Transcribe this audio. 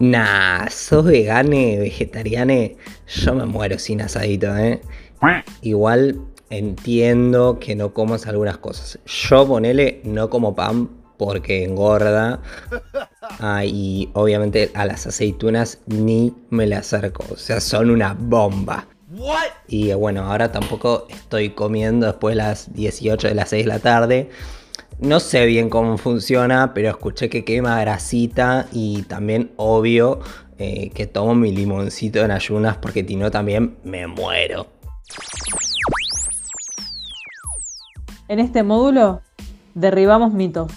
Nah, sos vegane, vegetariane, yo me muero sin asadito, ¿eh? Igual entiendo que no comas algunas cosas. Yo ponele, no como pan porque engorda. Ah, y obviamente a las aceitunas ni me le acerco. O sea, son una bomba. Y bueno, ahora tampoco estoy comiendo después de las 18 de las 6 de la tarde. No sé bien cómo funciona, pero escuché que quema grasita y también obvio eh, que tomo mi limoncito en ayunas porque si no también me muero. En este módulo derribamos mitos.